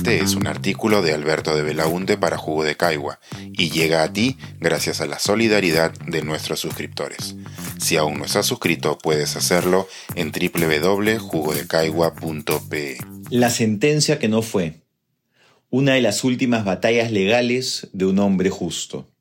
Este es un artículo de Alberto de Belaunte para Jugo de Caigua y llega a ti gracias a la solidaridad de nuestros suscriptores. Si aún no estás suscrito, puedes hacerlo en www.jugodecaigua.pe. La sentencia que no fue. Una de las últimas batallas legales de un hombre justo.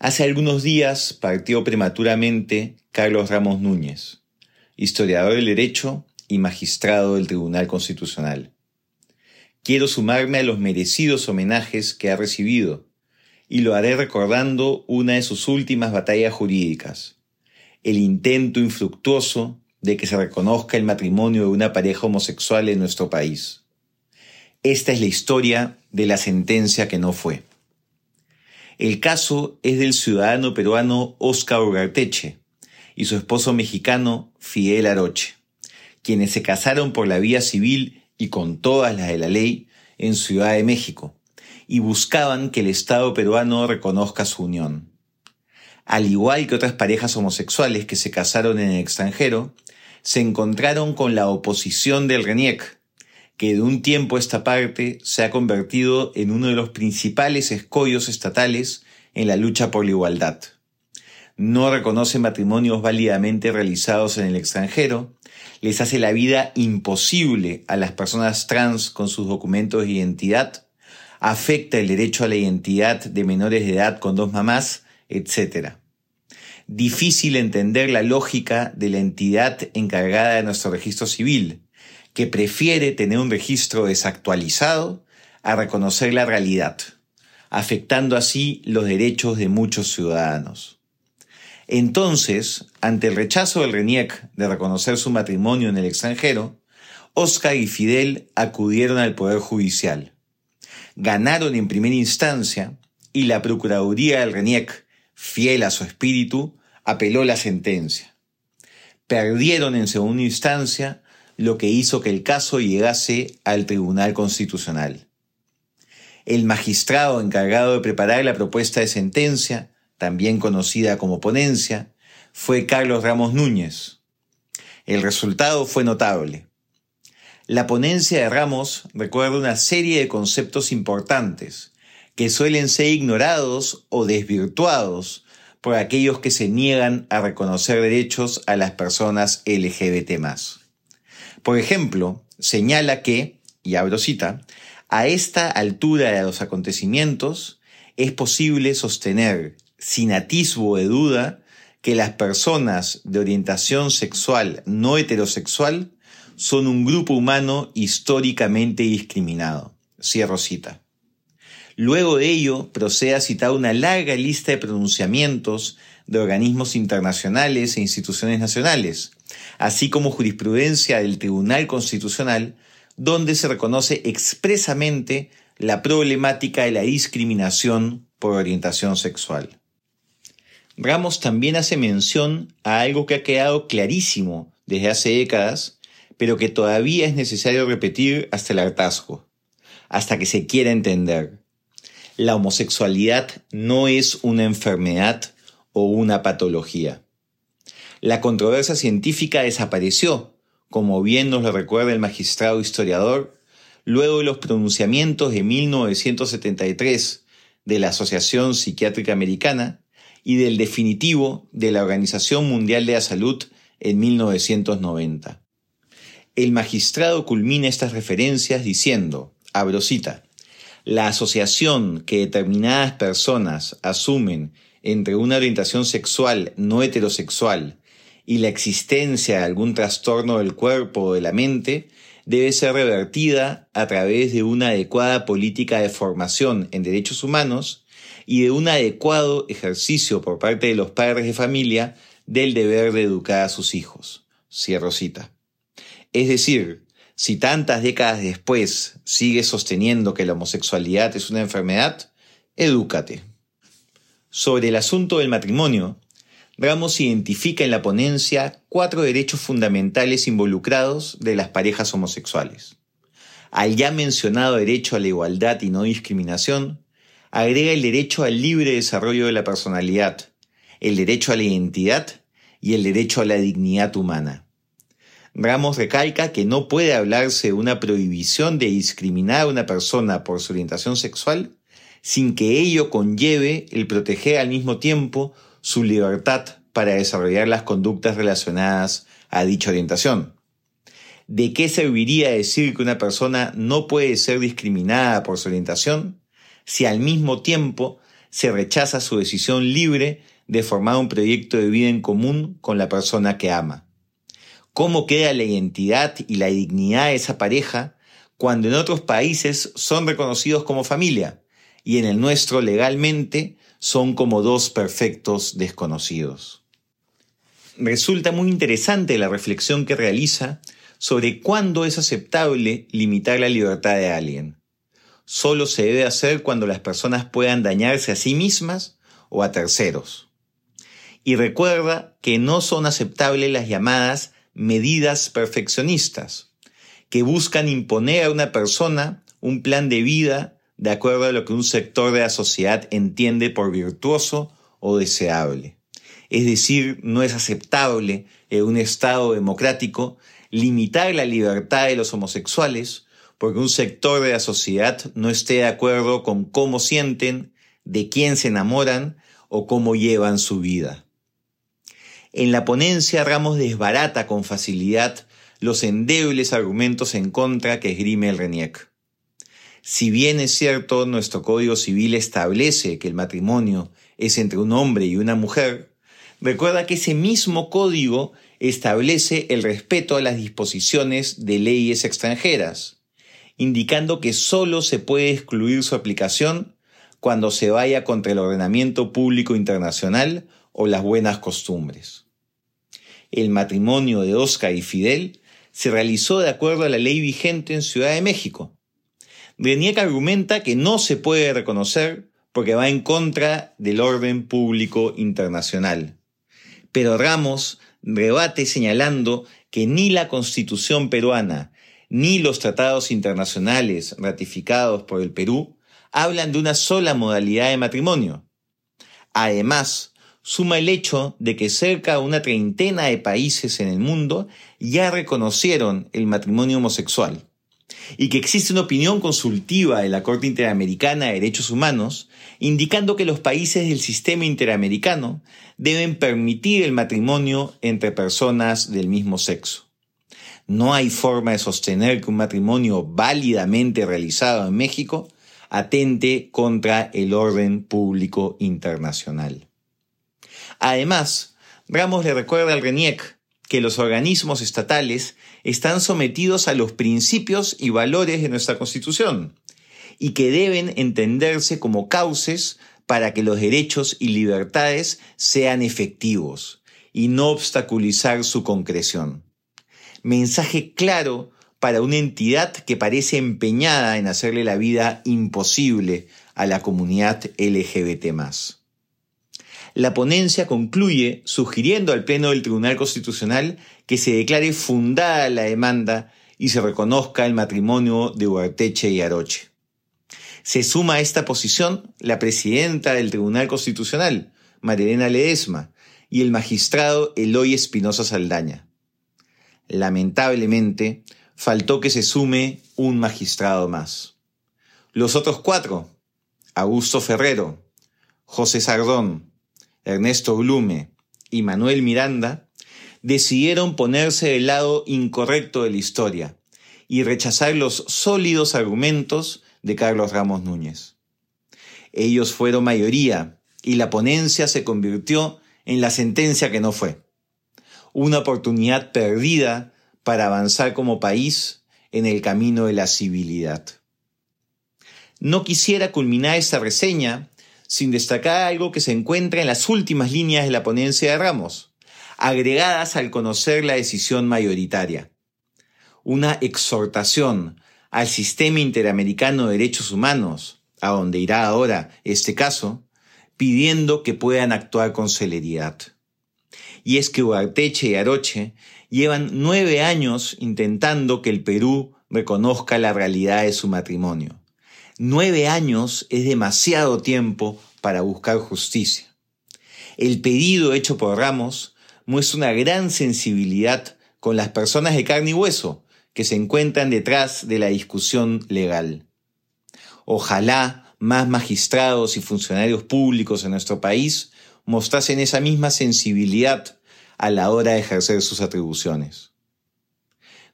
Hace algunos días partió prematuramente Carlos Ramos Núñez, historiador del derecho y magistrado del Tribunal Constitucional. Quiero sumarme a los merecidos homenajes que ha recibido, y lo haré recordando una de sus últimas batallas jurídicas, el intento infructuoso de que se reconozca el matrimonio de una pareja homosexual en nuestro país. Esta es la historia de la sentencia que no fue. El caso es del ciudadano peruano Oscar Ugarteche y su esposo mexicano Fidel Aroche, quienes se casaron por la vía civil y con todas las de la ley en Ciudad de México, y buscaban que el Estado peruano reconozca su unión. Al igual que otras parejas homosexuales que se casaron en el extranjero, se encontraron con la oposición del RENIEC, que de un tiempo a esta parte se ha convertido en uno de los principales escollos estatales en la lucha por la igualdad. No reconoce matrimonios válidamente realizados en el extranjero, les hace la vida imposible a las personas trans con sus documentos de identidad, afecta el derecho a la identidad de menores de edad con dos mamás, etc. Difícil entender la lógica de la entidad encargada de nuestro registro civil, que prefiere tener un registro desactualizado a reconocer la realidad, afectando así los derechos de muchos ciudadanos. Entonces, ante el rechazo del RENIEC de reconocer su matrimonio en el extranjero, Oscar y Fidel acudieron al Poder Judicial. Ganaron en primera instancia y la Procuraduría del RENIEC, fiel a su espíritu, apeló la sentencia. Perdieron en segunda instancia lo que hizo que el caso llegase al Tribunal Constitucional. El magistrado encargado de preparar la propuesta de sentencia, también conocida como ponencia, fue Carlos Ramos Núñez. El resultado fue notable. La ponencia de Ramos recuerda una serie de conceptos importantes que suelen ser ignorados o desvirtuados por aquellos que se niegan a reconocer derechos a las personas LGBT. Por ejemplo, señala que, y abro cita, a esta altura de los acontecimientos es posible sostener, sin atisbo de duda, que las personas de orientación sexual no heterosexual son un grupo humano históricamente discriminado. Cierro cita. Luego de ello, procede a citar una larga lista de pronunciamientos de organismos internacionales e instituciones nacionales, así como jurisprudencia del Tribunal Constitucional, donde se reconoce expresamente la problemática de la discriminación por orientación sexual. Ramos también hace mención a algo que ha quedado clarísimo desde hace décadas, pero que todavía es necesario repetir hasta el hartazgo, hasta que se quiera entender. La homosexualidad no es una enfermedad o una patología. La controversia científica desapareció, como bien nos lo recuerda el magistrado historiador, luego de los pronunciamientos de 1973 de la Asociación Psiquiátrica Americana y del definitivo de la Organización Mundial de la Salud en 1990. El magistrado culmina estas referencias diciendo, abro cita, la asociación que determinadas personas asumen entre una orientación sexual no heterosexual y la existencia de algún trastorno del cuerpo o de la mente debe ser revertida a través de una adecuada política de formación en derechos humanos y de un adecuado ejercicio por parte de los padres de familia del deber de educar a sus hijos. Cierro cita. Es decir, si tantas décadas después sigues sosteniendo que la homosexualidad es una enfermedad, edúcate. Sobre el asunto del matrimonio, Ramos identifica en la ponencia cuatro derechos fundamentales involucrados de las parejas homosexuales. Al ya mencionado derecho a la igualdad y no discriminación, agrega el derecho al libre desarrollo de la personalidad, el derecho a la identidad y el derecho a la dignidad humana. Ramos recalca que no puede hablarse de una prohibición de discriminar a una persona por su orientación sexual sin que ello conlleve el proteger al mismo tiempo su libertad para desarrollar las conductas relacionadas a dicha orientación. ¿De qué serviría decir que una persona no puede ser discriminada por su orientación si al mismo tiempo se rechaza su decisión libre de formar un proyecto de vida en común con la persona que ama? ¿Cómo queda la identidad y la dignidad de esa pareja cuando en otros países son reconocidos como familia y en el nuestro legalmente son como dos perfectos desconocidos? Resulta muy interesante la reflexión que realiza sobre cuándo es aceptable limitar la libertad de alguien. Solo se debe hacer cuando las personas puedan dañarse a sí mismas o a terceros. Y recuerda que no son aceptables las llamadas medidas perfeccionistas, que buscan imponer a una persona un plan de vida de acuerdo a lo que un sector de la sociedad entiende por virtuoso o deseable. Es decir, no es aceptable en un Estado democrático limitar la libertad de los homosexuales porque un sector de la sociedad no esté de acuerdo con cómo sienten, de quién se enamoran o cómo llevan su vida. En la ponencia Ramos desbarata con facilidad los endebles argumentos en contra que esgrime el RENIEC. Si bien es cierto, nuestro Código Civil establece que el matrimonio es entre un hombre y una mujer, recuerda que ese mismo código establece el respeto a las disposiciones de leyes extranjeras, indicando que sólo se puede excluir su aplicación cuando se vaya contra el ordenamiento público internacional o las buenas costumbres. El matrimonio de Oscar y Fidel se realizó de acuerdo a la ley vigente en Ciudad de México. Reniec argumenta que no se puede reconocer porque va en contra del orden público internacional. Pero Ramos rebate señalando que ni la constitución peruana ni los tratados internacionales ratificados por el Perú hablan de una sola modalidad de matrimonio. Además, suma el hecho de que cerca de una treintena de países en el mundo ya reconocieron el matrimonio homosexual y que existe una opinión consultiva de la Corte Interamericana de Derechos Humanos indicando que los países del sistema interamericano deben permitir el matrimonio entre personas del mismo sexo. No hay forma de sostener que un matrimonio válidamente realizado en México atente contra el orden público internacional. Además, Ramos le recuerda al RENIEC que los organismos estatales están sometidos a los principios y valores de nuestra Constitución y que deben entenderse como cauces para que los derechos y libertades sean efectivos y no obstaculizar su concreción. Mensaje claro para una entidad que parece empeñada en hacerle la vida imposible a la comunidad LGBT. La ponencia concluye sugiriendo al Pleno del Tribunal Constitucional que se declare fundada la demanda y se reconozca el matrimonio de Huarteche y Aroche. Se suma a esta posición la presidenta del Tribunal Constitucional, Marilena Ledesma, y el magistrado Eloy Espinosa Saldaña. Lamentablemente, faltó que se sume un magistrado más. Los otros cuatro, Augusto Ferrero, José Sardón, Ernesto Blume y Manuel Miranda, decidieron ponerse del lado incorrecto de la historia y rechazar los sólidos argumentos de Carlos Ramos Núñez. Ellos fueron mayoría y la ponencia se convirtió en la sentencia que no fue. Una oportunidad perdida para avanzar como país en el camino de la civilidad. No quisiera culminar esta reseña sin destacar algo que se encuentra en las últimas líneas de la ponencia de Ramos, agregadas al conocer la decisión mayoritaria. Una exhortación al sistema interamericano de derechos humanos, a donde irá ahora este caso, pidiendo que puedan actuar con celeridad. Y es que Uarteche y Aroche llevan nueve años intentando que el Perú reconozca la realidad de su matrimonio. Nueve años es demasiado tiempo para buscar justicia. El pedido hecho por Ramos muestra una gran sensibilidad con las personas de carne y hueso que se encuentran detrás de la discusión legal. Ojalá más magistrados y funcionarios públicos en nuestro país mostrasen esa misma sensibilidad a la hora de ejercer sus atribuciones.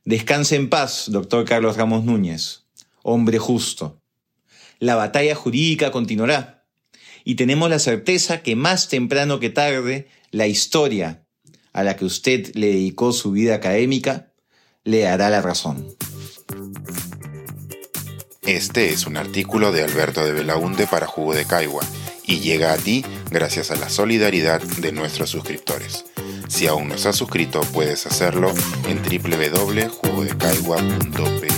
Descanse en paz, doctor Carlos Ramos Núñez, hombre justo. La batalla jurídica continuará y tenemos la certeza que más temprano que tarde la historia a la que usted le dedicó su vida académica le hará la razón. Este es un artículo de Alberto de Belaunde para Jugo de Caigua y llega a ti gracias a la solidaridad de nuestros suscriptores. Si aún no has suscrito, puedes hacerlo en www.jugodecaigua.pe.